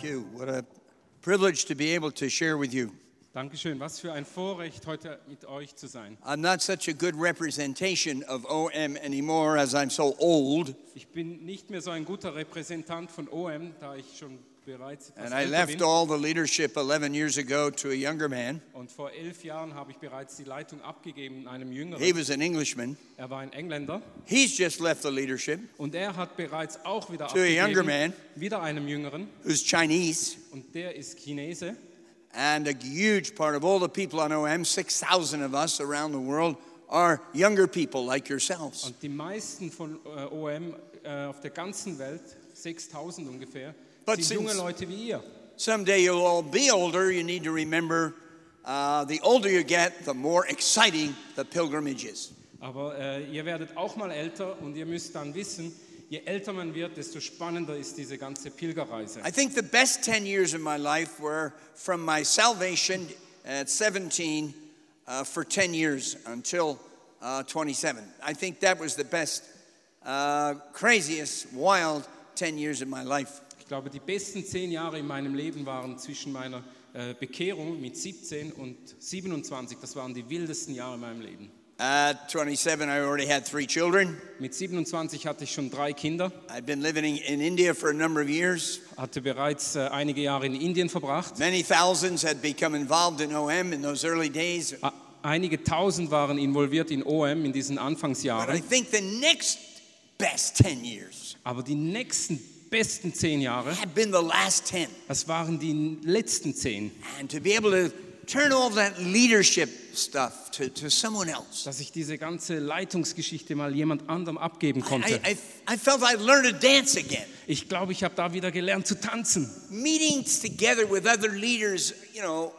Thank you. What a privilege to be able to share with you. Dankeschön. Was für ein Vorrecht, heute mit euch zu sein. I'm not such a good representation of OM anymore as I'm so old, Ich bin nicht mehr so ein guter Repräsentant von OM, da ich schon bereits and I left all the leadership 11 years ago to a younger man. Und vor elf Jahren habe ich bereits die Leitung abgegeben einem Jüngeren. He was an Englishman. Er war ein Engländer He's just left the leadership, und er hat bereits auch wieder To a younger man. wieder einem Jüngeren. who's Chinese. Und der ist Chinese. And a huge part of all the people on OM, 6,000 of us around the world, are younger people like yourselves. Und die meisten von äh, OM äh, auf der ganzen Welt, 6000 ungefähr, But sind junge Leute wie ihr. Someday you'll all be older. You need to remember uh, the older you get, the more exciting the pilgrimage is. Aber äh, ihr werdet auch mal älter und ihr müsst dann wissen, je älter man wird, desto spannender ist diese ganze Pilgerreise. I think the best 10 years of my life were from my salvation at 17 uh, for 10 years until uh, 27. I think that was the best, uh, craziest, wild 10 years of my life. Ich glaube, die besten zehn Jahre in meinem Leben waren zwischen meiner äh, Bekehrung mit 17 und 27. Das waren die wildesten Jahre in meinem Leben. At 27, I already had three children. Mit 27 hatte ich schon drei Kinder, I'd been living in India for a number of years. hatte bereits äh, einige Jahre in Indien verbracht. Many thousands had become involved in OM in those early days. Einige tausend waren involviert in OM in diesen But I Anfangsjahren. think the next best 10 years Aber die nächsten besten zehn Jahre, have been the last 10. das waren die letzten zehn. And to be able to turn all that leadership stuff to, to someone else. dass ich diese ganze Leitungsgeschichte mal jemand anderem abgeben konnte. I, I, I felt I learned to dance again. Ich glaube, ich habe da wieder gelernt zu tanzen. Meetings together with other leaders, you know,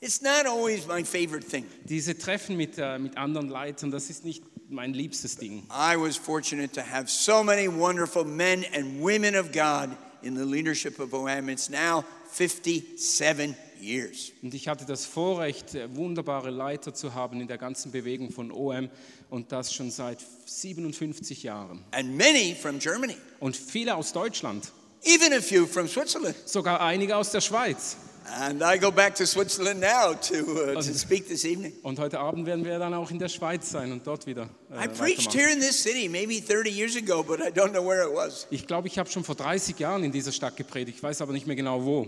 it's not always my favorite thing. Diese Treffen mit, äh, mit anderen Leitern, das ist nicht mein liebstes Ding. I was fortunate to have so many wonderful men and women of God in the leadership of OM. It's now 57 years. Und ich hatte das Vorrecht, äh, wunderbare Leiter zu haben in der ganzen Bewegung von OM und das schon seit 57 Jahren. And many from Germany, Und viele aus Deutschland, even a few from Switzerland. sogar einige aus der Schweiz. And I go back to Switzerland now to, uh, to speak this evening. Und heute Abend werden wir dann auch in der Schweiz sein und dort wieder äh, I preached here in this city maybe 30 years ago, but I don't know where it was. Ich glaube, ich habe schon vor 30 Jahren in dieser Stadt gepredigt, ich weiß aber nicht mehr genau wo.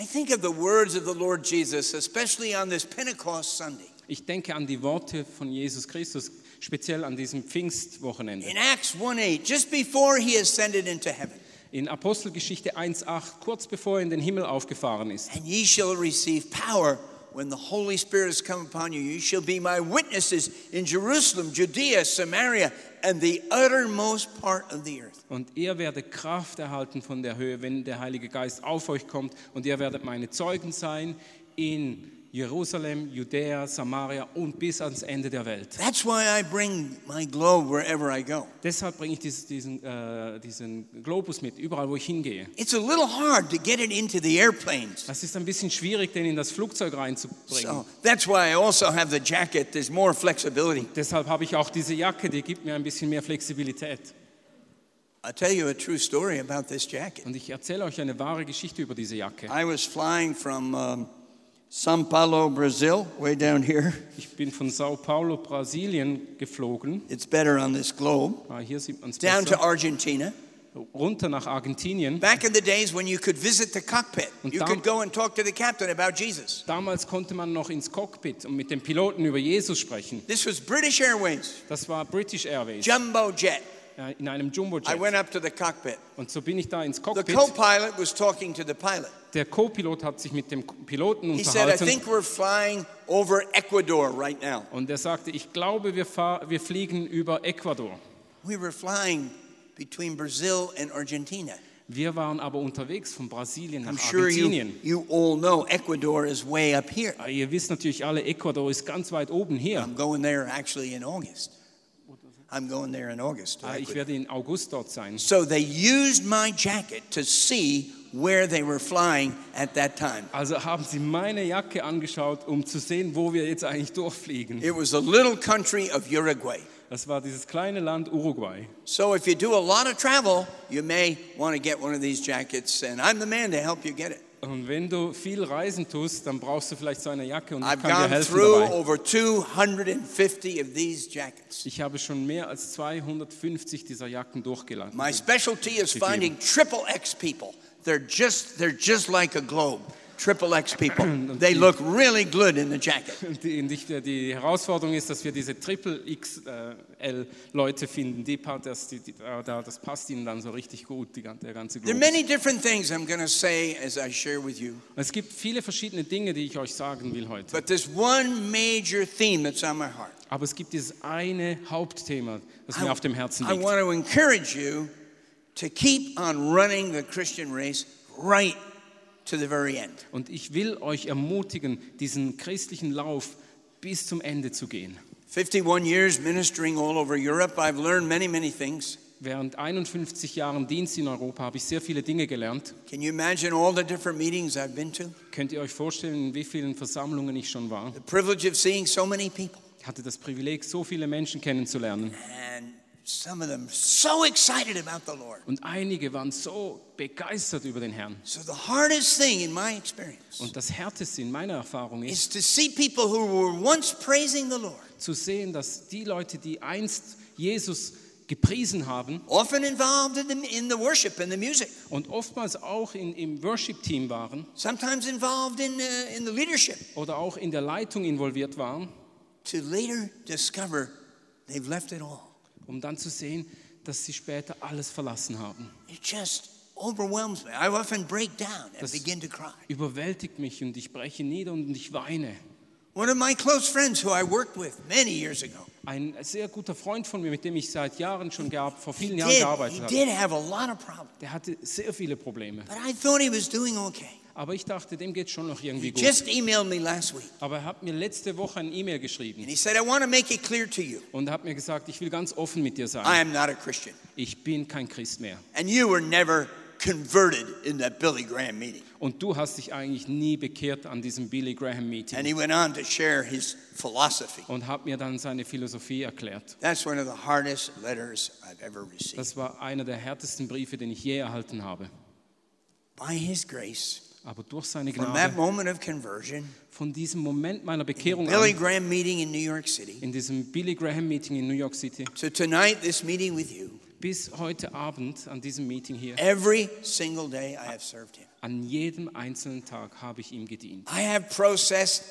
I think of the words of the Lord Jesus, especially on this Pentecost Sunday. Ich denke an die Worte von Jesus Christus, speziell an diesem Pfingstwochenende. In Acts 1 8, just before he ascended into heaven, In Apostelgeschichte 1,8, kurz bevor er in den Himmel aufgefahren ist. and ye shall receive power when the Holy Spirit has come upon you. You shall be my witnesses in Jerusalem, Judea, Samaria, and the uttermost part of the earth. Und ihr werdet Kraft erhalten von der Höhe, wenn der Heilige Geist auf euch kommt. Und ihr werdet meine Zeugen sein in Jerusalem, Judäa, Samaria und bis ans Ende der Welt. That's why I bring my globe wherever I go. Deshalb bringe ich dies- diesen, äh, diesen Globus mit, überall wo ich hingehe. It's a little hard to get it into the airplanes. Es ist ein bisschen schwierig, den in das Flugzeug reinzubringen. So that's why I also have the jacket. There's more flexibility. Deshalb habe ich auch diese Jacke, die gibt mir ein bisschen mehr Flexibilität. I'll tell you a true story about this jacket. Und ich erzähle euch eine wahre Geschichte über diese Jacke. I was flying from um, Sao Paulo, Brazil, way down here. Ich bin von Sao Paulo, Brasilien geflogen. It's better on this globe. Ah, hier sieht man es Down to besser. Argentina. Runter nach Argentinien. Back in the days when you could visit the cockpit, Und you could go and talk to the captain about Jesus. Damals konnte man noch ins Cockpit und mit dem Piloten über Jesus sprechen. This was British Airways, Das war British Airways jumbo jet. Äh, in einem I Jumbojet. went up to the cockpit. Und so bin ich da ins The Cockpit. co-pilot was talking to the pilot. Der Co-Pilot hat sich mit dem Piloten He said, "I unterhalten. think we're flying over Ecuador right now." Und er sagte, ich glaube, wir, wir fliegen über Ecuador. We were flying between Brazil and Argentina. Wir waren aber unterwegs von Brasilien nach sure you, Argentinien. you all know Ecuador is way up here. Ah, Ihr wisst natürlich alle, Ecuador ist ganz weit oben hier. I'm going there actually in August. I'm going there in August. Ah, Ich werde im August dort sein. So they used my jacket to see where they were flying at that time. Also haben sie meine Jacke angeschaut, um zu sehen, wo wir jetzt eigentlich durchfliegen. It was a little country of Uruguay. Das war dieses kleine Land Uruguay. So if you do a lot of travel, you may want to get one of these jackets, and I'm the man to help you get it. Und wenn du viel Reisen tust, dann brauchst du vielleicht so eine Jacke und ich I've kann dir gone helfen through dabei. over 250 of these jackets. Ich habe schon mehr als 250 dieser Jacken durchgeladen. My specialty is finding triple X people. They're just they're just like a globe. Triple X people. They look really good in the jacket. Die, die Herausforderung ist, dass wir diese Triple XL Leute finden, die, das, die, da- das passt ihnen dann so richtig gut, die, der ganze There are Globus. many different things I'm going to say as I share with you, Es gibt viele verschiedene Dinge, die ich euch sagen will heute. but there's one major theme that's on my heart. Aber es gibt dieses eine Hauptthema, das mir auf dem Herzen I liegt. want to encourage you to keep on running the Christian race right to the very end. Und ich will euch ermutigen, diesen christlichen Lauf bis zum Ende zu gehen. 51 years ministering all over Europe, I've learned many, many things. Während 51 Jahren Dienst in Europa habe ich sehr viele Dinge gelernt. Can you imagine all the different meetings I've been to? Könnt ihr euch vorstellen, in wie vielen Versammlungen ich schon war? The privilege of seeing so many people. Ich hatte das Privileg, so viele Menschen kennenzulernen. And some of them so excited about the Lord. Und einige waren so begeistert über den Herrn. So the hardest thing in my experience Und das Härteste in meiner Erfahrung ist, is to see people who were once praising the Lord, zu sehen, dass die Leute, die einst Jesus gepriesen haben often involved in the, in the worship and the music, und oftmals auch in, im Worship-Team waren sometimes involved in, uh, in the leadership, oder auch in der Leitung involviert waren, to later discover they've left it all. Um dann zu sehen, dass sie später alles verlassen haben. It just overwhelms me. I often break down and Das- begin to cry. Überwältigt mich und ich breche nieder und ich weine. One of my close friends who I worked with many years ago Ein sehr guter Freund von mir, mit dem ich seit Jahren schon gehabt, vor vielen Jahren did, gearbeitet habe, did have a lot of problems, der hatte sehr viele Probleme. but I thought he was doing okay. Aber ich dachte, dem geht schon noch irgendwie He gut. just emailed me last week Aber er hat mir letzte Woche ein E-Mail geschrieben and he said, I want to make it clear to you, und hat mir gesagt, ich will ganz offen mit dir I sein. am not a Christian. Ich bin kein Christ mehr. And you were never converted in that Billy Graham meeting. Und du hast dich eigentlich nie bekehrt an diesem Billy Graham And Meeting. he went on to share his philosophy. Und hat mir dann seine Philosophie erklärt. That's one of the hardest letters I've ever received. Das war einer der härtesten Briefe, den ich je erhalten habe. By his grace, Aber durch seine Gnade, von diesem Moment meiner Bekehrung Billy Graham meeting in New York City, in diesem Billy Graham Meeting in New York City, to tonight, this meeting with you, bis heute Abend an diesem Meeting hier, every single day I have served him. an jedem einzelnen Tag habe ich ihm gedient. I have processed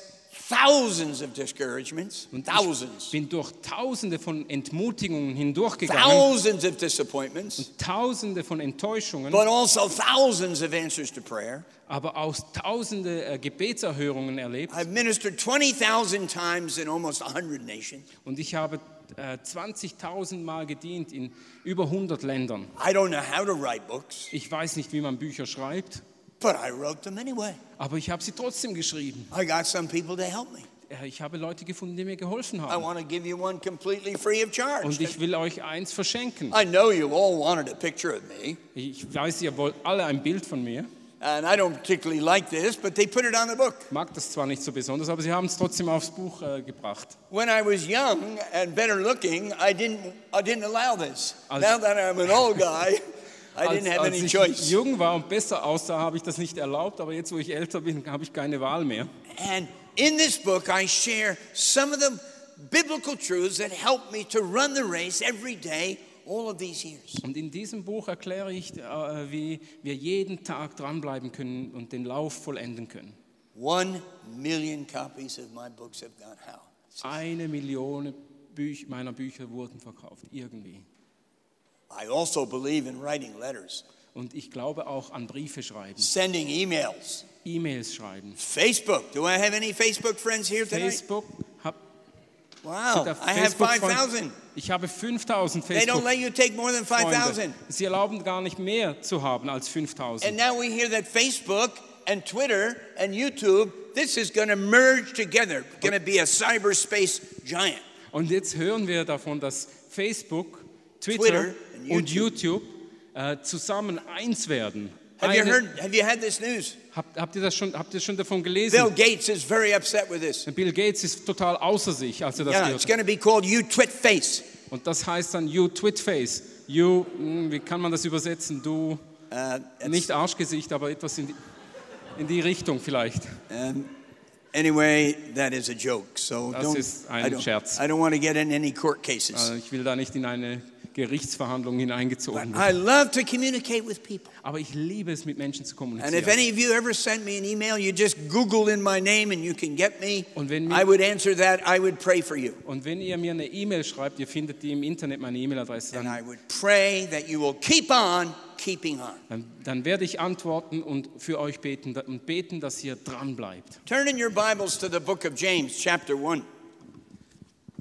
thousands of discouragements, Und thousands, ich bin durch tausende von Entmutigungen hindurchgegangen, thousands of disappointments, tausende von Enttäuschungen, but also thousands of answers to prayer. aber auch tausende äh, Gebetserhörungen erlebt. I've ministered 20,000 times in almost 100 nations. Und ich habe äh, 20.000 Mal gedient in über 100 Ländern. I don't know how to write books, Ich weiß nicht, wie man Bücher schreibt, but I wrote them anyway. aber ich habe sie trotzdem geschrieben. I got some people to help me. Ich habe Leute gefunden, die mir geholfen I haben. want to give you one completely free of charge. Und ich will euch eins verschenken. I know you all wanted a picture of me, Ich weiß, ihr wollt alle ein Bild von mir. and I don't particularly like this, but they put it on the book. Mag das zwar nicht so besonders, aber sie haben es trotzdem aufs Buch äh, gebracht. When I was young and better looking, I didn't, I didn't allow this. Als- now that I'm an old guy, I Als, als any ich choice. jung war und besser aussah, habe ich das nicht erlaubt, aber jetzt, wo ich älter bin, habe ich keine Wahl mehr. And in this book, I share some of the biblical truths that help me to run the race every day all of these years. Und in diesem Buch erkläre ich, äh, wie wir jeden Tag dranbleiben können und den Lauf vollenden können. One million copies of my books have gone how? Eine Million Büch meiner Bücher wurden verkauft, irgendwie. I also believe in writing letters, Und ich glaube auch an Briefe schreiben, sending emails, E-Mails schreiben. Facebook. Do I have any Facebook friends here tonight? Facebook, hab, Wow, sogar I have Facebook-Freunde. 5,000. ich habe 5000 They don't let you take more than 5,000. Sie erlauben gar nicht mehr zu haben als And 5000. now we hear that Facebook and Twitter and YouTube, this is going to merge together, going to be a cyberspace giant. Und jetzt hören wir davon, dass Facebook, Twitter, Twitter und YouTube äh, zusammen eins werden. Have you heard? Have you had this news? habt, habt, ihr das schon, habt ihr schon davon Bill gelesen? Gates is very upset with this. Bill Gates ist total außer sich, als er das Yeah, it's hat. going to be called You Twit Face. Und das heißt dann You Twitface. You, hm, wie kann man das übersetzen? Du, Uh, nicht Arschgesicht, aber etwas in die, in die Richtung vielleicht. um, anyway, that is a joke. So Das don't. ist ein I don't, Scherz. I don't want to get in any court cases. Also ich will da nicht in eine Gerichtsverhandlung hineingezogen werden. I love to communicate with people. Aber ich liebe es, mit Menschen zu And if kommunizieren. any of you ever send me an email, you just Google in my name and you can get me. Und wenn mir- I would answer that. I would pray for you. Und wenn ihr mir eine E-Mail schreibt, ihr findet die im Internet, meine E-Mail-Adresse, dann, I would pray that you will keep on keeping on. dann, dann werde ich antworten und für euch beten und beten, dass ihr dran bleibt. Turn in your Bibles to the book of James, chapter 1.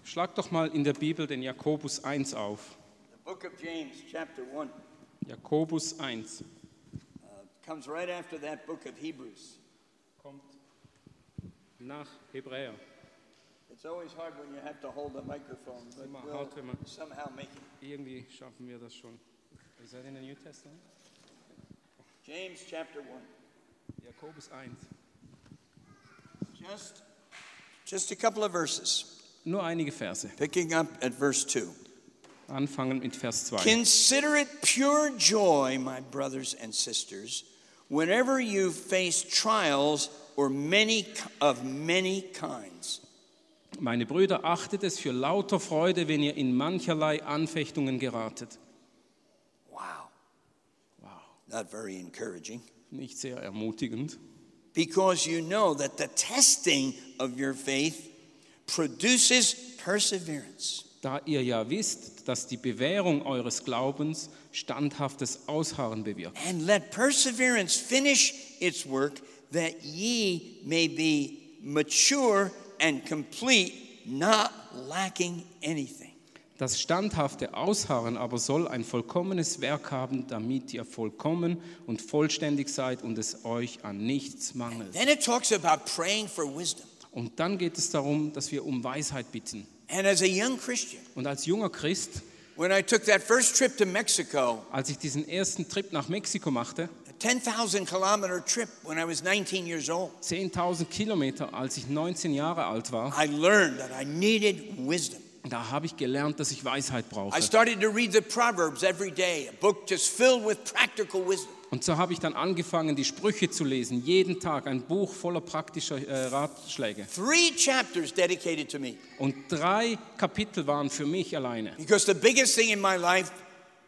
Schlag doch mal in der Bibel den Jakobus 1 auf. The book of James, chapter 1. Jakobus 1. Uh, comes right after that book of Hebrews. Kommt nach Hebräer. It's always hard when you have to hold a microphone, but Immer we'll hart, wenn man- somehow make it. Irgendwie schaffen wir das schon. Is that in the New Testament? James chapter 1. Jakobus 1. Just, just a couple of verses, Nur einige Verse. picking up at verse 2. Anfangen mit Vers 2. Consider it pure joy, my brothers and sisters, whenever you face trials or many of many kinds. Meine Brüder, achtet es für lauter Freude, wenn ihr in mancherlei Anfechtungen geratet. Wow, Wow, not very encouraging. nicht sehr ermutigend. Because you know that the testing of your faith produces perseverance. Da ihr ja wisst, dass die Bewährung eures Glaubens standhaftes Ausharren bewirkt. And let perseverance finish its work, that ye may be mature and complete, not lacking anything. Das standhafte Ausharren aber soll ein vollkommenes Werk haben, damit ihr vollkommen und vollständig seid und es euch an nichts mangelt. Then it talks about praying for wisdom. Und dann geht es darum, dass wir um Weisheit bitten. And as a young Christian, Und als junger Christ, when I took that first trip to Mexico, als ich diesen ersten Trip nach Mexiko machte, a 10,000 kilometer trip when I was 19 years old, 10.000 Kilometer, als ich 19 Jahre alt war, I learned that I needed wisdom. da habe ich gelernt, dass ich Weisheit I brauche. started to read the Proverbs every day, a book just filled with practical wisdom. Und so habe ich dann angefangen, die Sprüche zu lesen, jeden Tag ein Buch voller praktischer äh, Ratschläge. Three chapters dedicated to me. Und drei Kapitel waren für mich alleine. Because the biggest thing in my life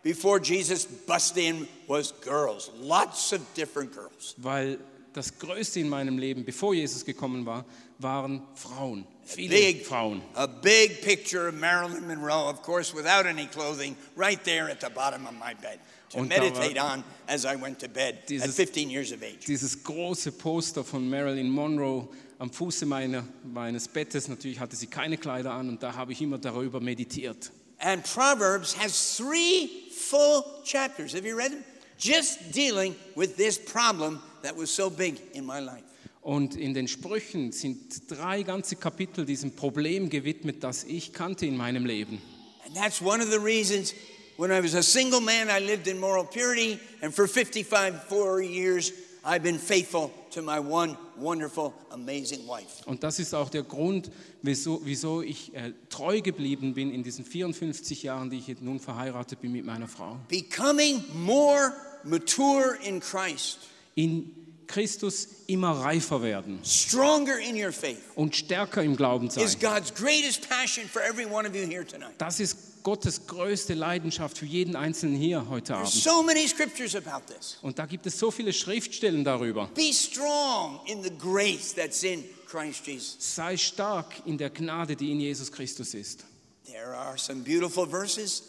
before Jesus busted in was girls, lots of different girls. Weil das Größte in meinem Leben, bevor Jesus gekommen war, waren Frauen. Viele Big, Frauen. a big picture of Marilyn Monroe, of course, without any clothing, right there at the bottom of my bed to Und meditate on as I went to bed at 15 years of age. Dieses große Poster von Marilyn Monroe am Fuße meiner, meines Bettes. Natürlich hatte sie keine Kleider an und da habe ich immer darüber meditiert. And Proverbs has three full chapters. Have you read them? Just dealing with this problem that was so big in my life. Und in den Sprüchen sind drei ganze Kapitel diesem Problem gewidmet, das ich kannte in meinem Leben. And that's one of the reasons when I was a single man, I lived in moral purity. And for 55 four years, I've been faithful to my one wonderful, amazing wife. Und das ist auch der Grund, wieso, wieso ich äh, treu geblieben bin in diesen 54 Jahren, die ich jetzt nun verheiratet bin mit meiner Frau. Becoming more mature in Christ, In Christus immer reifer werden stronger in your faith, und stärker im Glauben sein. is God's greatest passion for every one of you here tonight. Das ist Gottes größte Leidenschaft für jeden Einzelnen hier heute There's Abend. so many scriptures about this. Und da gibt es so viele Schriftstellen darüber. Be strong in the grace that's in Christ Jesus. Sei stark in der Gnade, die in Jesus Christus ist. There are some beautiful verses,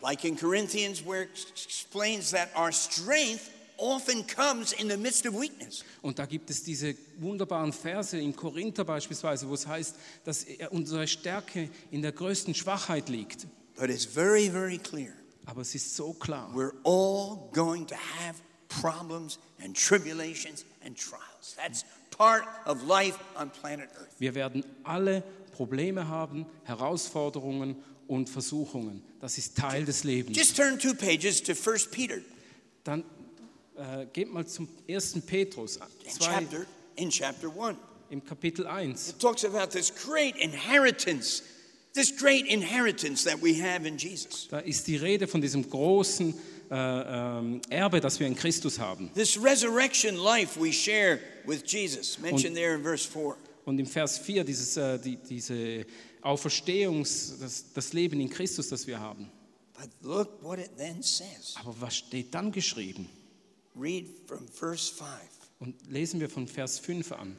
like in Corinthians, where it explains that our strength often comes in the midst of weakness. Und da gibt es diese wunderbaren Verse in Korinther beispielsweise, wo es heißt, dass unsere Stärke in der größten Schwachheit liegt. But it's very, very clear. Aber es ist so klar. We're all going to have problems and tribulations and trials. That's part of life on planet Earth. Wir werden alle Probleme haben, Herausforderungen und Versuchungen. Das ist Teil des Lebens. Just turn two pages to 1 Peter Dann äh, geht mal zum 1. Petrus in 2, chapter, in chapter 1. im Kapitel 1. It talks about this great inheritance, this great inheritance that we have in Jesus. Da ist die Rede von diesem großen äh, ähm, Erbe, das wir in Christus haben. This resurrection life we share with Jesus, mentioned there in verse 4. Und im Vers 4 dieses, äh, die, diese Auferstehungs, das, das Leben in Christus, das wir haben. But look what it then says. Aber was steht dann geschrieben? Read from verse 5. Und lesen wir von Vers 5 an.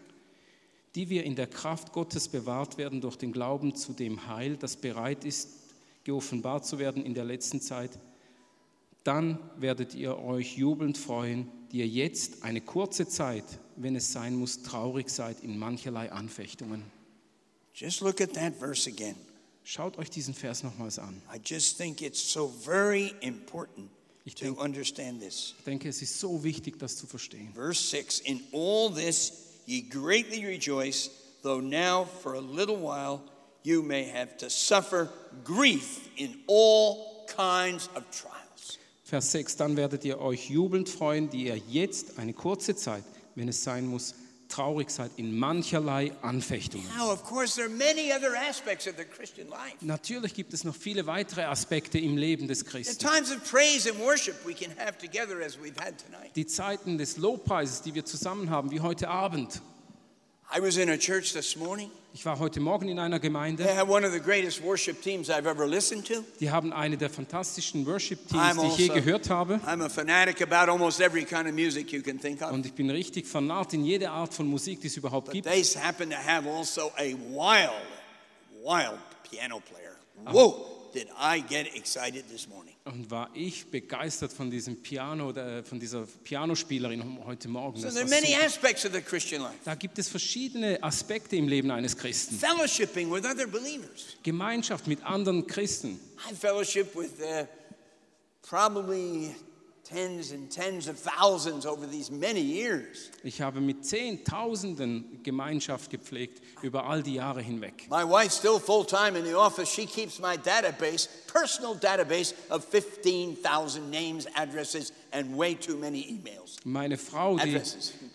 Die wir in der Kraft Gottes bewahrt werden durch den Glauben zu dem Heil, das bereit ist, geoffenbart zu werden in der letzten Zeit. Dann werdet ihr euch jubelnd freuen, die ihr jetzt eine kurze Zeit, wenn es sein muss, traurig seid in mancherlei Anfechtungen. Just look at that verse again. Schaut euch diesen Vers nochmals an. I just think it's so very important Ich to denk- understand this. Ich denke, es ist so wichtig, das zu verstehen. Verse 6 In all this ye greatly rejoice, though now for a little while you may have to suffer grief in all kinds of trials. Vers 6, dann werdet ihr euch jubelnd freuen, die ihr jetzt eine kurze Zeit, wenn es sein muss, traurig seid in mancherlei Anfechtungen. Now, of course, there are many other aspects of the Christian life. Natürlich gibt es noch viele weitere Aspekte im Leben des Christen. times of praise and worship we can have together as we've had tonight. Die Zeiten des Lobpreises, die wir zusammen haben, wie heute Abend. Ich war heute Morgen in einer They Gemeinde, have one of the greatest worship teams I've ever listened to. die haben eine der fantastischen I'm Worship-Teams, die ich je also- gehört habe. I'm a fanatic about almost every kind of music you can think of. Und ich bin richtig fanat in jede Art von Musik, die es überhaupt But gibt. they happen to have also a wild, wild piano player. Whoa, did I get excited this morning. Und war ich begeistert von diesem Piano, der- von dieser Pianospielerin heute Morgen. So there are many super. aspects of the Christian life. Da gibt es verschiedene Aspekte im Leben eines Christen. Fellowshipping with other believers. Gemeinschaft mit anderen Christen. I fellowship with uh, probably tens and tens of thousands over these many years. Ich habe mit Zehntausenden Gemeinschaft gepflegt über all die Jahre hinweg. My wife's still full time in the office. She keeps my database, personal database of 15,000 names, addresses, and way too many emails. Meine Frau, die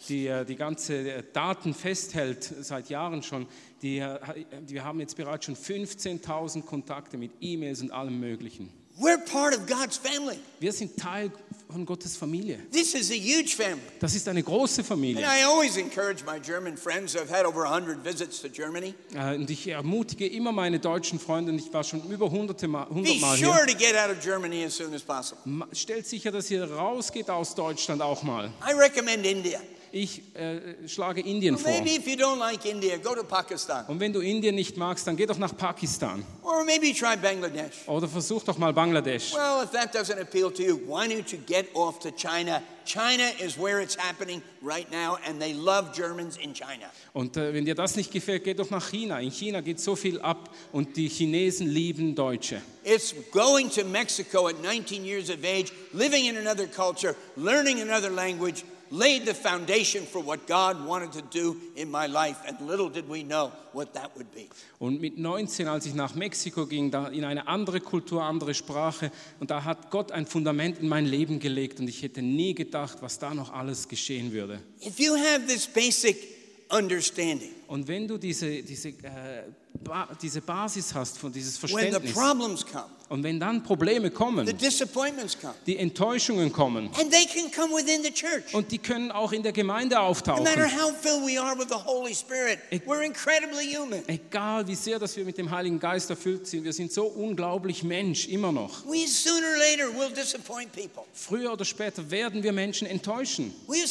die, äh, die ganze äh, Daten festhält, seit Jahren schon, die, äh, wir haben jetzt bereits schon 15.000 Kontakte mit E-Mails und allem Möglichen. We're part of God's family. Wir sind Teil von Gottes Familie. This is a huge family. Das ist eine große And Familie. I always encourage my German friends. I've had over 100 visits to Germany. Äh, Und ich ermutige immer meine deutschen Freunde, und ich war schon über hunderte Mal, Be hundertmal hier, sure to get out of Germany as soon as possible. Stellt sicher, dass ihr rausgeht aus Deutschland auch mal. I recommend India. Ich äh, schlage Indien vor. Maybe if you don't like India, go to Pakistan. Und wenn du Indien nicht magst, dann geh doch nach Pakistan. Or maybe try Bangladesh. Oder versuch doch mal Bangladesch. Well, if that doesn't appeal to you, why don't you get off to China? China is where it's happening right now, and they love Germans in China. Und äh, wenn dir das nicht gefällt, geh doch nach China. In China geht so viel ab und die Chinesen lieben Deutsche. It's going to Mexico at 19 years of age, living in another culture, learning another language, laid the foundation for what God wanted to do in my life, and little did we know what that would be. Und mit 19, als ich nach Mexiko ging, da in eine andere Kultur, andere Sprache, und da hat Gott ein Fundament in mein Leben gelegt und ich hätte nie gedacht, was da noch alles geschehen würde. If you have this basic understanding, Und wenn du diese, diese, äh, ba diese Basis hast von dieses Verständnis problems come, und wenn dann Probleme the kommen, disappointments come, die Enttäuschungen kommen and they can come within the church. und die können auch in der Gemeinde No matter auftauchen, how filled we are with the Holy Spirit, we're incredibly human. egal wie sehr, dass wir mit dem Heiligen Geist erfüllt sind, wir sind so unglaublich Mensch immer noch. We later will disappoint people. Früher oder später werden wir Menschen enttäuschen We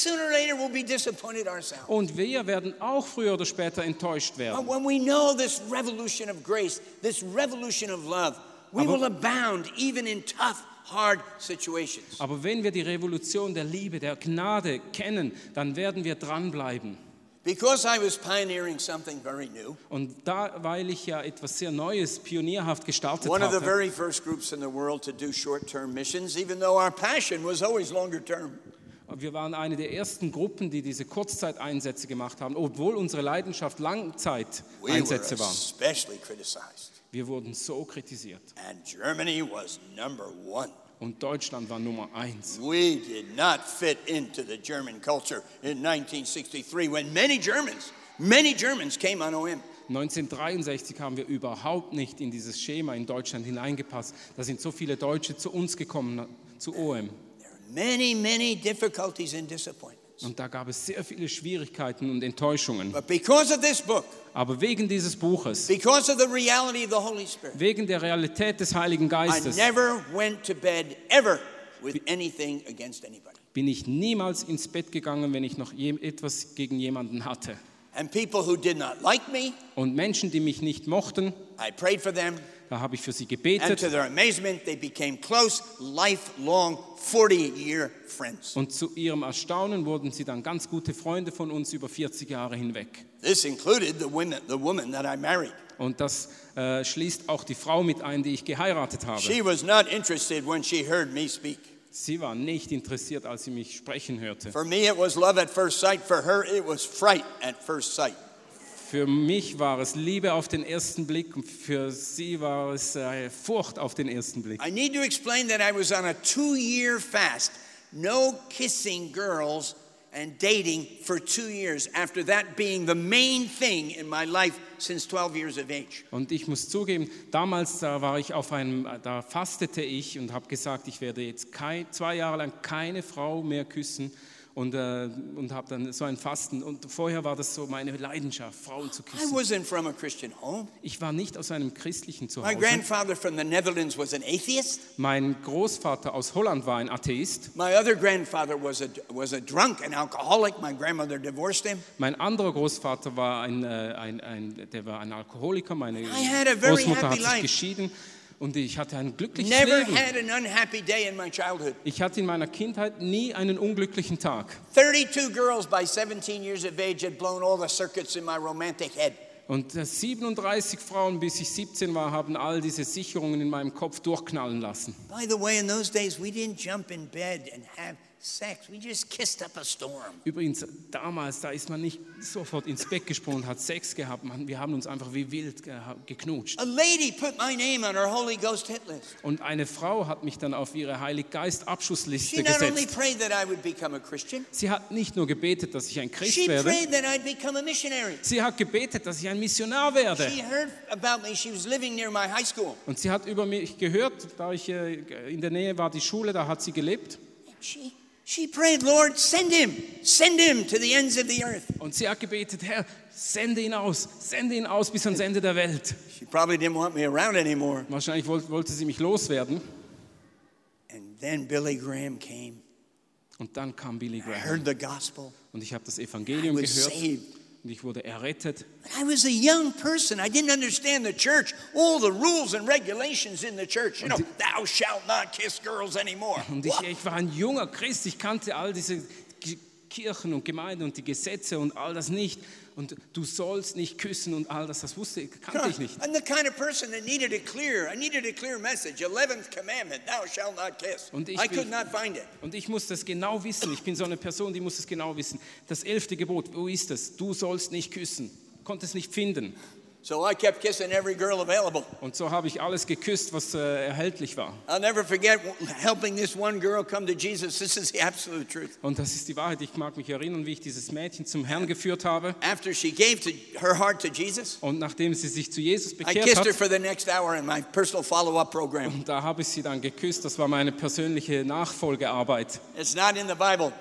later ourselves. und wir werden auch früher oder später enttäuscht But werden. when we know this revolution of grace, this revolution of love, we Aber- will abound even in tough, hard situations. Aber wenn wir die Revolution der Liebe, der Gnade kennen, dann werden wir dranbleiben. Because I was pioneering something very new, Und da, weil ich ja etwas sehr Neues, pionierhaft gestartet one of the very first groups in the world to do short term missions, even though our passion was always longer term. Wir waren eine der ersten Gruppen, die diese Kurzzeiteinsätze gemacht haben, obwohl unsere Leidenschaft Langzeiteinsätze waren. Wir wurden so kritisiert. And Germany was number one. Und Deutschland war Nummer eins. We did not fit into the German culture in 1963 when many Germans, many Germans came on OM. 1963 haben wir überhaupt nicht in dieses Schema in Deutschland hineingepasst. Da sind so viele Deutsche zu uns gekommen, zu OM. Many, many difficulties and disappointments. Und da gab es sehr viele Schwierigkeiten und Enttäuschungen. But because of this book, Aber wegen dieses Buches, because of the reality of the Holy Spirit, wegen der Realität des Heiligen I Geistes, never went to bed ever with anything against anybody. bin ich niemals ins Bett gegangen, wenn ich noch etwas gegen jemanden hatte. And people who did not like me, Und Menschen, die mich nicht mochten, I prayed for them. Da habe ich für sie And to gebetet. their amazement, they became close, lifelong, 40 year friends. Und zu ihrem Erstaunen wurden sie dann ganz gute Freunde von uns über 40 Jahre hinweg. This included the women, the woman that I married. Und das äh, schließt auch die Frau mit ein, die ich geheiratet habe. She was not interested when she heard me speak. Sie war nicht interessiert, als sie mich sprechen hörte. For me, it was love at first sight. For her, it was fright at first sight. Für mich war es Liebe auf den ersten Blick für sie war es äh, Furcht auf den ersten Blick. I need to explain that I was on a two year fast, no kissing girls and dating for two years, after that being the main thing in my life since 12 years of age. Und ich muss zugeben, damals da war ich auf einem, da fastete ich und habe gesagt, ich werde jetzt kei- zwei Jahre lang keine Frau mehr küssen und, äh, und habe dann so ein Fasten. Und vorher war das so meine Leidenschaft, Frauen zu I küssen. wasn't from a Christian home. Ich war nicht aus einem christlichen My Zuhause. grandfather from the Netherlands was an atheist. Mein Großvater aus Holland war ein Atheist. My other grandfather was a, was a drunk, an alcoholic. My grandmother divorced him. Mein anderer Großvater war ein, äh, ein, ein, der war ein Alkoholiker. Meine had a very Großmutter hat sich life. geschieden und ich hatte ein glückliches Never Leben. had an unhappy day in my childhood. Ich hatte in meiner Kindheit nie einen unglücklichen Tag. 32 girls by 17 years of age had blown all the circuits in my romantic head. Und äh, 37 Frauen, bis ich 17 war, haben all diese Sicherungen in meinem Kopf durchknallen lassen. By the way, in those days, we didn't jump in bed and have sex. We just kissed up a storm. Übrigens, damals, da ist man nicht sofort ins Bett gesprungen und hat Sex gehabt. Man, wir haben uns einfach wie wild ge geknutscht. A lady put my name on her Holy Ghost hit list. Und eine Frau hat mich dann auf ihre Heilig Geist She Abschussliste not only gesetzt. prayed that I would become a Christian, Sie hat nicht nur gebetet, dass ich ein Christ she werde, prayed that I'd become a missionary. sie hat gebetet, dass ich ein Missionar werde. She heard about me. She was living near my high school. Und sie hat über mich gehört, da ich äh, in der Nähe war, die Schule, da hat sie gelebt. She, she prayed, Lord, send him, send him to the ends of the earth. Und sie hat gebetet, Herr, sende ihn aus, sende ihn aus bis ans Ende der Welt. She probably didn't want me around anymore. Wahrscheinlich wollte, sie mich loswerden. And then Billy Graham came. Und dann kam Billy I Graham. heard the gospel. Und ich habe das I Evangelium was gehört saved. Und ich wurde errettet. I was a young person. I didn't understand the church, all the rules and regulations in the church. You know, thou shalt not kiss girls anymore. Und ich, ich war ein junger Christ, ich kannte all diese Ki- Kirchen und Gemeinden und die Gesetze und all das nicht. Und du sollst nicht küssen und all das, das wusste, kannte ich nicht. I'm the kind of person that needed a clear, I needed a clear message. 11th commandment, thou shalt not kiss. Und ich I will- could not find it. Und ich muss das genau wissen. Ich bin so eine Person, die muss es genau wissen. Das elfte Gebot, wo ist es? Du sollst nicht küssen. Konnte es nicht finden. So I kept kissing every girl available. Und so habe ich alles geküsst, was äh, erhältlich war. I'll never forget helping this one girl come to Jesus. This is the absolute truth. Und das ist die Wahrheit. Ich mag mich erinnern, wie ich dieses Mädchen zum Herrn geführt habe. After she gave to her heart to Jesus, Und nachdem sie sich zu Jesus I bekehrt kissed her for the next hour in my personal follow-up program. und da habe ich sie dann geküsst. Das war meine persönliche Nachfolgearbeit. It's not in the Bible.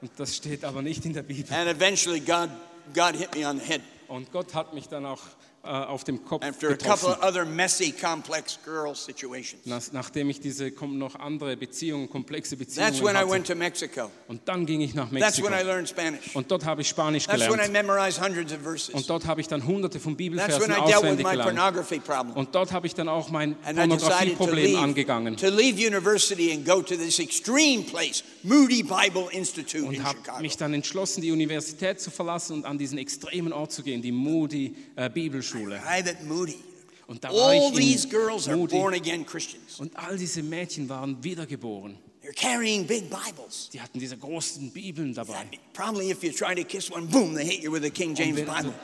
Und das steht aber nicht in der Bibel. And eventually God God hit me on the head. Und Gott hat mich dann auch auf dem Kopf getroffen. messy. Nach, nachdem ich diese noch andere Beziehungen, komplexe Beziehungen That's when I hatte. went to Mexico. Und dann ging ich nach That's Mexiko. when I learned Spanish. Und dort habe ich Spanisch That's when I gelernt. memorized hundreds of verses. Und dort habe ich dann hunderte von That's Bibelversen when I dealt with auswendig my gelernt. pornography problem. Und dort habe ich dann auch mein Pornografieproblem leave, angegangen. to leave university and go to this extreme place, Moody Bible Institute in Und habe Chicago. mich dann entschlossen, die Universität zu verlassen und an diesen extremen Ort zu gehen, die Moody äh, Bibelschule. Und da war All ich these girls in are born Moody. again Christians. Und all diese Mädchen waren wiedergeboren. They You're carrying big Bibles. Die hatten diese großen Bibeln dabei. Probably if you try to kiss one, boom, they hit you with a King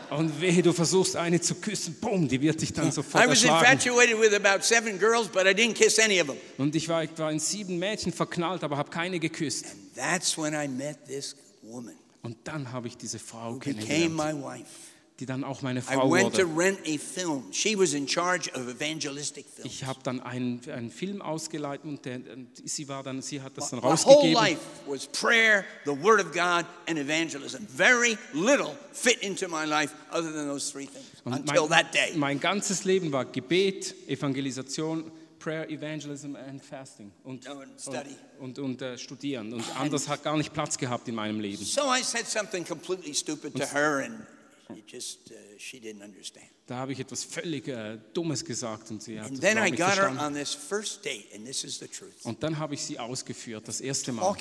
Und, wehe, du versuchst eine zu küssen, boom, die wird dich dann sofort I was erschlagen. infatuated with about seven girls, but I didn't kiss any of them. Und ich war, ich war in sieben Mädchen verknallt, aber habe keine geküsst. That's when I met this woman Und dann habe ich diese Frau kennengelernt, my wife. Die dann auch meine I Frau went to wurde. rent a film. She was in charge of evangelistic films. Ich habe dann einen, einen Film ausgeleitet und, der, sie war dann, sie hat das dann rausgegeben. life was prayer, the Word of God, and evangelism. Very little fit into my life other than those three things Und until that day. mein ganzes Leben war Gebet, Evangelisation, Prayer, Evangelism and Fasting und, Oh, und, und, und äh, Studieren. Und anders hat gar nicht Platz gehabt in meinem Leben. So I said something completely stupid to her, and just uh, she didn't understand. Da habe ich etwas völlig äh, Dummes gesagt und sie hat And das nicht got her verstanden. on this first date, and this is the truth. Und dann habe ich sie ausgeführt, das erste Mal,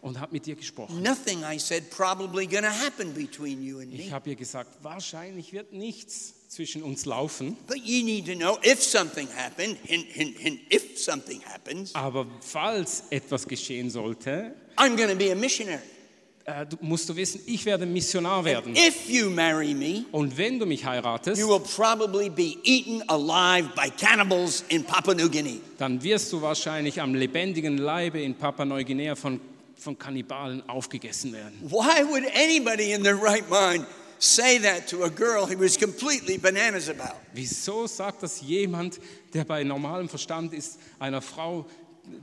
und habe mit ihr gesprochen. Nothing said Ich habe ihr gesagt, wahrscheinlich wird nichts zwischen uns laufen, happened, hint, hint, hint, happens, aber falls etwas geschehen sollte, I'm going to be a missionary. Äh, du, musst du wissen, ich werde Missionar werden. If you marry me, Und wenn du mich heiratest, you will probably be eaten alive by cannibals in Papua New Guinea. dann wirst du wahrscheinlich am lebendigen Leibe in Papua-Neuguinea von, von Kannibalen aufgegessen werden. Why would anybody in their right mind say that to a girl he was completely bananas about? Wieso sagt das jemand, der bei normalem Verstand ist, einer Frau,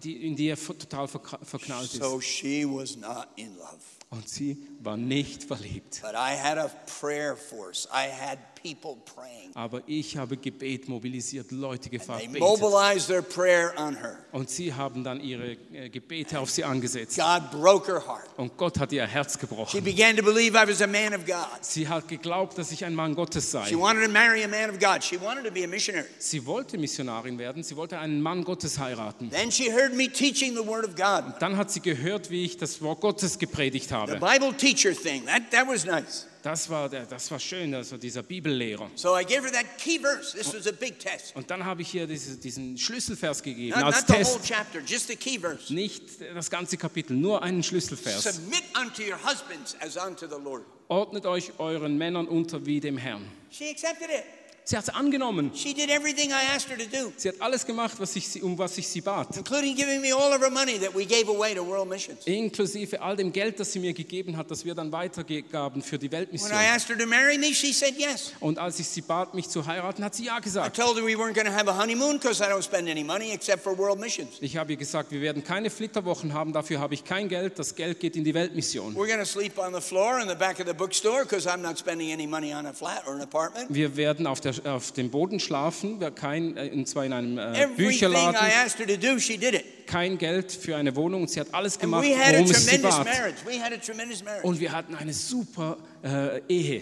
die, in die er total verk- verknallt ist? So she was not in love. Und sie war nicht verliebt. But I had a prayer force. I had people praying. Aber ich habe Gebet mobilisiert, Leute gefragt, mobilized their prayer on her. Und sie haben dann ihre äh, Gebete auf sie angesetzt. God broke her heart. Und Gott hat ihr Herz She gebrochen. began to believe I was a man of God. Sie hat geglaubt, dass ich ein Mann Gottes She sei. wanted to marry a man of God. She wanted to be a missionary. Sie wollte Missionarin werden, sie wollte einen Mann Gottes heiraten. Then she heard me teaching the Word of God. Dann hat sie gehört, wie ich das Wort Gottes gepredigt The habe. Bible teacher thing. That, that was nice. Das war, der, das war schön, also dieser Bibellehrer. So I gave her that key verse. This was a big test. Und dann habe ich ihr diese, diesen Schlüsselvers gegeben Not, als not the whole Test. chapter, just the key verse. Nicht das ganze Kapitel, nur einen Schlüsselvers. Submit unto your husbands as unto the Lord. Ordnet euch euren Männern unter wie dem Herrn. She accepted it. Sie hat es angenommen. She did everything I asked her to do, Sie hat alles gemacht, was ich, sie- um was ich sie bat. including giving me all of her money that we gave away to World Missions. Inklusive all dem Geld, das sie mir gegeben hat, das wir dann weitergaben für die When Weltmission. I asked her to marry me, she said yes. Und als ich sie bat, mich zu heiraten, hat sie ja I gesagt. told her we weren't going to have a honeymoon because I don't spend any money except for World Missions. Ich habe ihr gesagt, wir werden keine Flitterwochen haben, dafür habe ich kein Geld, das Geld geht in die Weltmission. We're going to sleep on the floor in the back of the bookstore because I'm not spending any money on a flat or an apartment. Wir werden auf, der, auf dem Boden schlafen, kein, äh, und zwar in einem äh, Bücherladen, do, kein Geld für eine Wohnung und sie hat alles gemacht, worum es sie bat. Und wir hatten eine super äh, Ehe,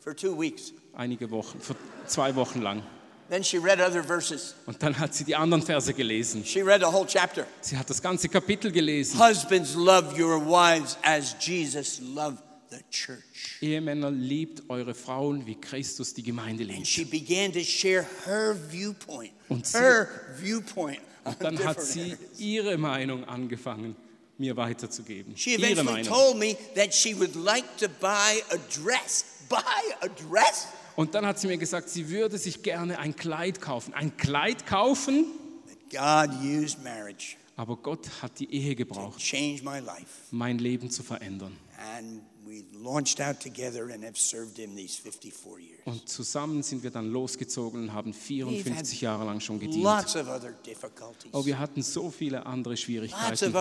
for two weeks. einige Wochen, für zwei Wochen lang. Then she read other verses. Und dann hat sie die anderen Verse gelesen. She read the whole chapter. Sie hat das ganze Kapitel gelesen. Husbands, love your wives as Jesus loved the church. Ehemänner, liebt eure Frauen, wie Christus die Gemeinde And liebt. she began to share her viewpoint. Und sie- her viewpoint. Und dann hat sie ihre Meinung angefangen, mir weiterzugeben. She Ihre eventually Meinung. told me that she would like to buy a dress. Buy a dress? Und dann hat sie mir gesagt, sie würde sich gerne ein Kleid kaufen. Ein Kleid kaufen? God used marriage Aber Gott hat die Ehe to gebraucht, mein Leben zu verändern. And we launched out together and have served Him these 54 years. Und zusammen sind wir dann losgezogen und haben 54 Jahre lang schon gedient. Lots of other difficulties, Oh, wir hatten so viele andere lots of Schwierigkeiten,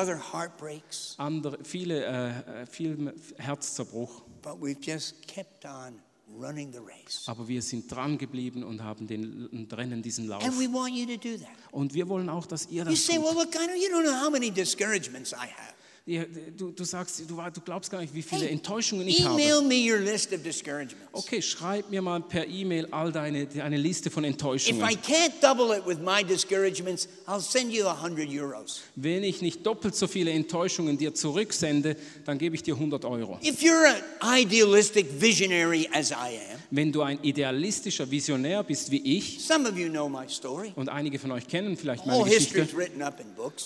andere, viele, äh, äh, viel Herzzerbruch. but we've just kept on running the race. Aber wir sind dran geblieben und haben den und rennen diesen Lauf. And we want you to do that. Und wir wollen auch, dass ihr You das say, tut. well, look, I know you don't know how many discouragements I have. Du, du sagst, du, du glaubst gar nicht, wie viele Enttäuschungen ich habe. Email me your list of discouragements. Okay, schreib mir mal per E-Mail all deine eine Liste von If Enttäuschungen. I can't double it with my discouragements, I'll send you a hundred euros. Wenn ich nicht doppelt so viele Enttäuschungen dir zurücksende, dann gebe ich dir 100 Euro. If you're an idealistic visionary as I am, Wenn du ein idealistischer Visionär bist wie ich, some of you know my story. und einige von euch kennen vielleicht meine Geschichte,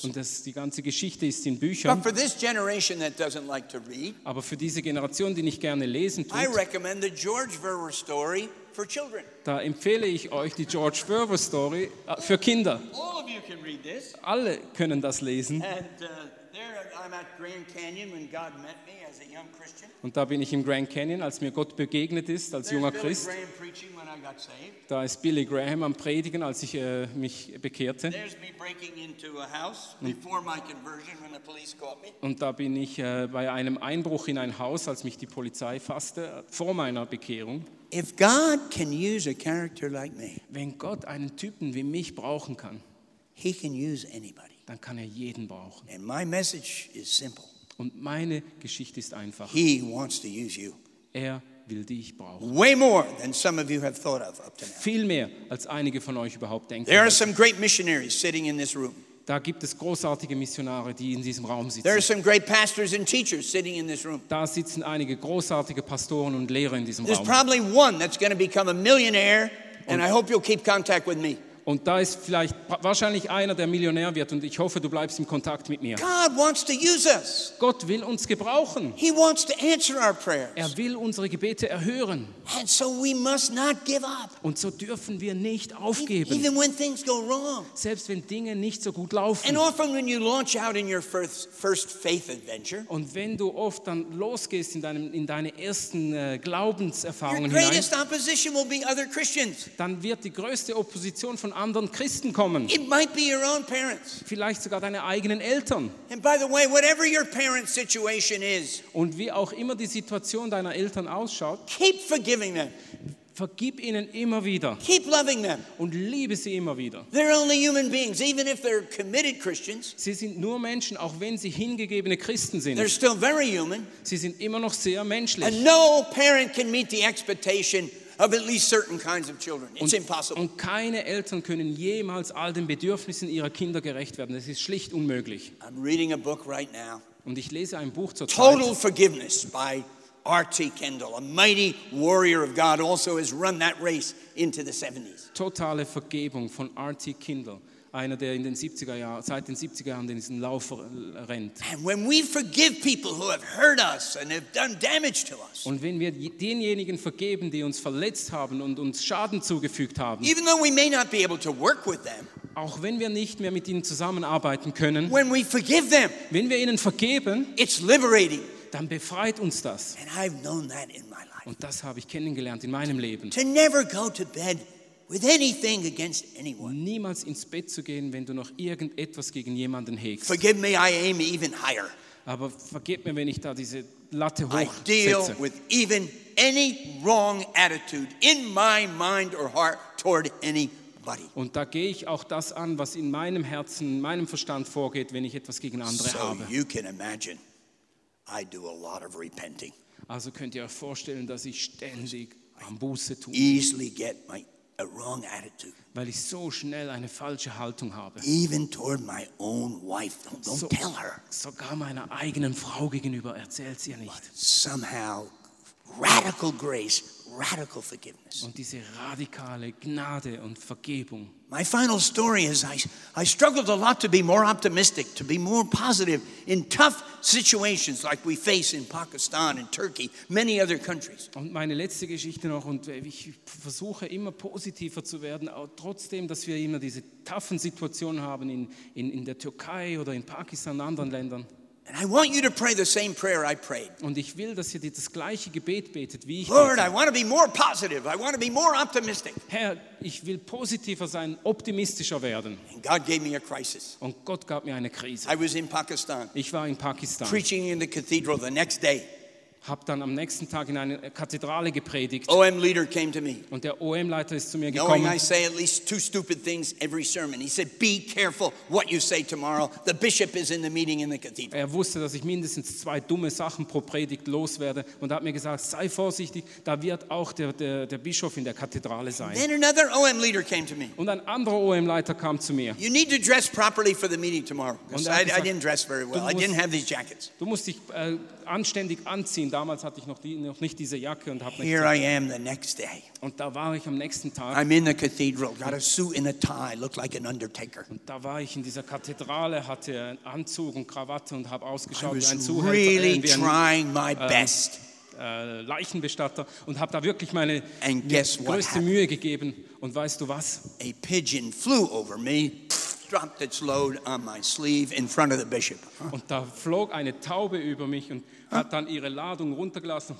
und das, die ganze Geschichte ist in Büchern, this generation that doesn't like to read, aber für diese Generation, die nicht gerne lesen I tut, recommend the George Verwer story for children. da empfehle ich euch die George Verwer Story äh, für Kinder. All of you can read this. Alle können das lesen. And uh, Und da bin ich im Grand Canyon, als mir Gott begegnet ist, als junger Christ. Da ist Billy Graham am Predigen, als ich äh, mich bekehrte. There's me breaking into a house before my conversion when the police caught me. Und da bin ich äh, bei einem Einbruch in ein Haus, als mich die Polizei fasste, vor meiner Bekehrung. If God can use a character like me, Wenn Gott einen Typen wie mich brauchen kann, He can use anybody. Dann kann er jeden brauchen. And my message is simple Und meine Geschichte ist einfach. He wants to use you Er will dich brauchen. way more than some of you have thought of up to now. Viel mehr, als einige von euch überhaupt denken. There are some great missionaries sitting in this room. Da gibt es großartige Missionare, die in diesem Raum There are sitzen. some great pastors and teachers sitting in this room. Da sitzen einige großartige Pastoren und Lehrer in diesem There's Raum. probably one that's going to become a millionaire, and I hope you'll keep contact with me. Und da ist vielleicht wahrscheinlich einer, der Millionär wird und ich hoffe, du bleibst im Kontakt mit mir. God wants to use us. Gott will uns gebrauchen. He wants to answer our prayers. Er will unsere Gebete erhören. And so we must not give up. Und so dürfen wir nicht E- aufgeben, Even when things go wrong. selbst wenn Dinge nicht so gut laufen. And often when you launch out in your first, first faith adventure, Und wenn du oft dann losgehst in, deinem, in deine ersten äh, your Glaubenserfahrungen hinein, greatest opposition will be other Christians. dann wird die größte Opposition von anderen Christen kommen. It might be your own parents. Vielleicht sogar deine eigenen Eltern. And by the way, whatever your parents' situation is, Und wie auch immer die Situation deiner Eltern ausschaut, keep forgiving them. vergib ihnen immer wieder Keep loving them. und liebe sie immer wieder. They're only human beings. Even if they're committed Christians, Sie sind nur Menschen, auch wenn sie hingegebene Christen sind. they're still very human. Sie sind immer noch sehr menschlich. And no parent can meet the expectation of at least certain kinds of children. It's impossible. Und keine Eltern können jemals all den Bedürfnissen ihrer Kinder gerecht werden. Das ist schlicht unmöglich. I'm reading a book right now Und ich lese ein Buch zur Total Zeit. Forgiveness by R.T. Kendall, a mighty warrior of God, also has run that race into the 70s. Totale Vergebung von R.T. Kindle, einer, der in den 70er Jahren, seit den 70er Jahren diesen Lauf rennt. And when we forgive people who have hurt us and have done damage to us, Und wenn wir denjenigen vergeben, die uns verletzt haben und uns Schaden zugefügt haben, even though we may not be able to work with them, auch wenn wir nicht mehr mit ihnen zusammenarbeiten können, when we forgive them, wenn wir ihnen vergeben, it's liberating. dann befreit uns das. And I've known that in my life. Und das habe ich kennengelernt in meinem Leben. To never go to bed with anything against anyone. Niemals ins Bett zu gehen, wenn du noch irgendetwas gegen jemanden hegst. Forgive me, I aim even higher. Aber vergebt mir, wenn ich da diese Latte I deal hochsetze. with even any wrong attitude in my mind or heart toward anybody. Und da gehe ich auch das an, was in meinem Herzen, in meinem Verstand vorgeht, wenn ich etwas gegen andere So habe. you can imagine, I do a lot of repenting. Also könnt ihr euch vorstellen, dass ich ständig am Buße tue, Easily get my weil ich so schnell eine falsche Haltung habe. even toward my own wife. Don't, don't So, tell her. sogar meiner eigenen Frau gegenüber erzählt sie ihr nicht. Somehow, radical grace, radical forgiveness. Und diese radikale Gnade und Vergebung. My final story is I, I struggled a lot to be more optimistic, to be more positive in tough situations like we face in Pakistan and Turkey, many other countries. Und meine letzte Geschichte noch, und ich versuche immer positiver zu werden, trotzdem, dass wir immer diese taffen Situationen haben in, in, in der Türkei oder in Pakistan und anderen Ländern. And I want you to pray the same prayer I prayed. Und ich will, dass ihr das gleiche Gebet betet, wie ich Lord, I want to be more positive. I want to be more optimistic. Herr, ich will positiver sein, optimistischer werden. And God gave me a crisis. Und Gott gab mir eine Krise. I was in Pakistan Ich war in Pakistan, preaching in the cathedral the next day. Habe dann am nächsten Tag in einer Kathedrale gepredigt. OM leader came to me. Und der OM-Leiter ist zu mir Knowing gekommen. I say at least two stupid things every sermon, he said, Be careful what you say tomorrow. The bishop is in the meeting in the cathedral. Er wusste, dass ich mindestens zwei dumme Sachen pro Predigt loswerde und hat mir gesagt, sei vorsichtig, da wird auch der, der, der Bischof in der Kathedrale sein. Then another OM leader came to me. Und ein anderer OM-Leiter kam zu mir. You need to dress properly for the meeting tomorrow. I, I gesagt, didn't dress very well. du I didn't musst- have these jackets. Du musst dich äh, anständig anziehen. Damals hatte ich noch, die, noch nicht diese Jacke und habe. Here I am the next day. Und da war ich am nächsten Tag. I'm in the cathedral, got a suit and a tie, look like an undertaker. Und da war ich in dieser Kathedrale, hatte einen Anzug und Krawatte und habe ausgeschaut wie ein Zuhälter, really äh, trying my best. äh, Leichenbestatter und habe da wirklich meine größte happened? Mühe gegeben. Und weißt du was? A pigeon flew over me, dropped its load on my sleeve in front of the bishop. Und da flog eine Taube über mich und hat dann ihre Ladung runtergelassen,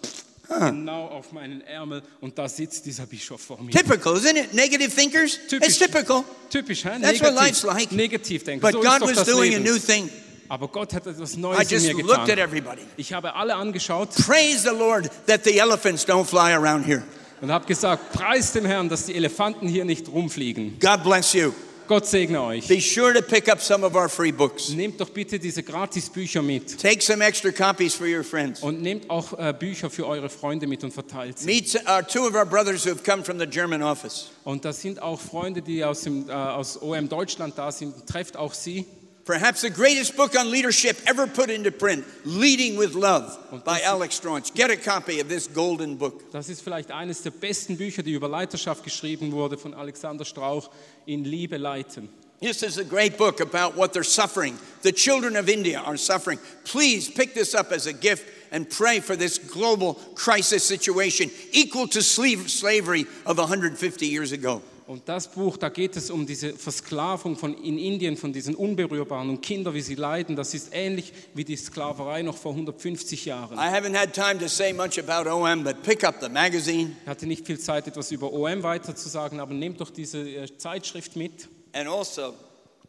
genau auf meinen Ärmel. Und da sitzt dieser Bischof vor mir. Typical, isn't it? Negative thinkers? Typisch. It's typical. Typisch, hä? That's what life's Negativ, like. negativ denken. But so God was doing a Leben. new thing. Aber Gott hat etwas I Neues in just mir looked at getan. everybody. Ich habe alle angeschaut Praise the Lord that the elephants don't fly around here. und habe gesagt, preis dem Herrn, dass die Elefanten hier nicht rumfliegen. God bless you. Gott segne euch. Be sure to pick up some of our free books. Nehmt doch bitte diese Gratisbücher mit. Take some extra copies for your friends. Und nehmt auch äh, Bücher für eure Freunde mit und verteilt sie. Meet uh, two of our brothers who have come from the German office. Und das sind auch Freunde, die aus, dem, äh, aus OM Deutschland da sind. Trefft auch sie. Perhaps the greatest book on leadership ever put into print, Leading with Love by Alex Strauch. Get a copy of this golden book. Das ist vielleicht eines der besten Bücher, die über Leiterschaft geschrieben wurde von Alexander Strauch in Liebe leiten. This is a great book about what they're suffering. The children of India are suffering. Please pick this up as a gift and pray for this global crisis situation equal to slavery of 150 years ago. Und das Buch, da geht es um diese Versklavung von in Indien von diesen Unberührbaren und Kinder, wie sie leiden. Das ist ähnlich wie die Sklaverei noch vor 150 Jahren. I haven't had time to say much about OM, but pick up the magazine Ich hatte nicht viel Zeit, etwas über OM weiterzusagen, aber nehmt doch diese äh, Zeitschrift mit. and also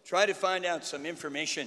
try to find out some information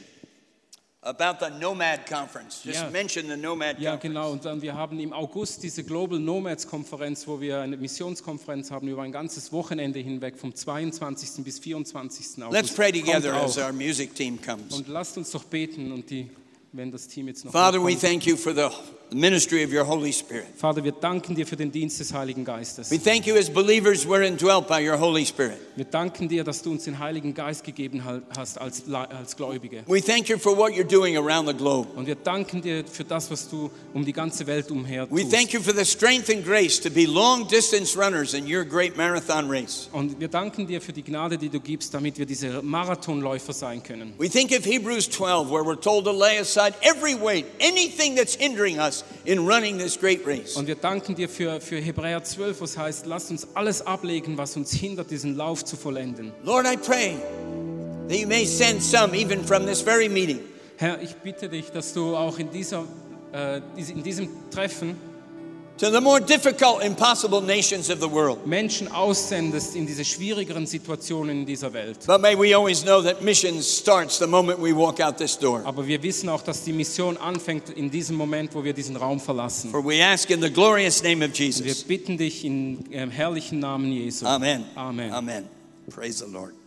about the Nomad Conference. Just Yeah. mention the Nomad Ja, Conference. genau. Und dann wir haben im August diese Global Nomads Konferenz, wo wir eine Missionskonferenz haben über ein ganzes Wochenende hinweg vom 22. bis 24. August. Let's pray together as our music team comes. Und lasst uns doch beten und die, wenn das Team jetzt noch Father, we thank you for the ministry of your Holy Spirit. Vater, wir danken dir für den Dienst des Heiligen Geistes. We thank you as believers we're indwelt by your Holy Spirit. Wir danken dir, dass du uns den Heiligen Geist gegeben ha- hast als, als Gläubige. We thank you for what you're doing around the globe. Und wir danken dir für das, was du um die ganze Welt umher We tust. thank you for the strength and grace to be long distance runners in your great marathon race. Und wir danken dir für die Gnade, die du gibst, damit wir diese Marathonläufer sein können. We think of Hebrews 12, where we're told to lay aside every weight, anything that's hindering us in running this great race. Und wir danken dir für, für Hebräer 12, was heißt, lasst uns alles ablegen, was uns hindert, diesen Lauf zu vollenden. Lord, I pray that you may send some even from this very meeting Herr, ich bitte dich, dass du auch in, dieser, äh, in diesem Treffen to the more difficult, impossible nations of the world. Menschen aussendest in diese schwierigeren Situationen in dieser Welt. But may we always know that mission starts the moment we walk out this door. Aber wir wissen auch, dass die Mission anfängt in diesem Moment, wo wir diesen Raum verlassen. For we ask in the glorious name of Jesus. Wir bitten dich im äh, herrlichen Namen Jesu. Amen. Amen. Amen. Praise the Lord.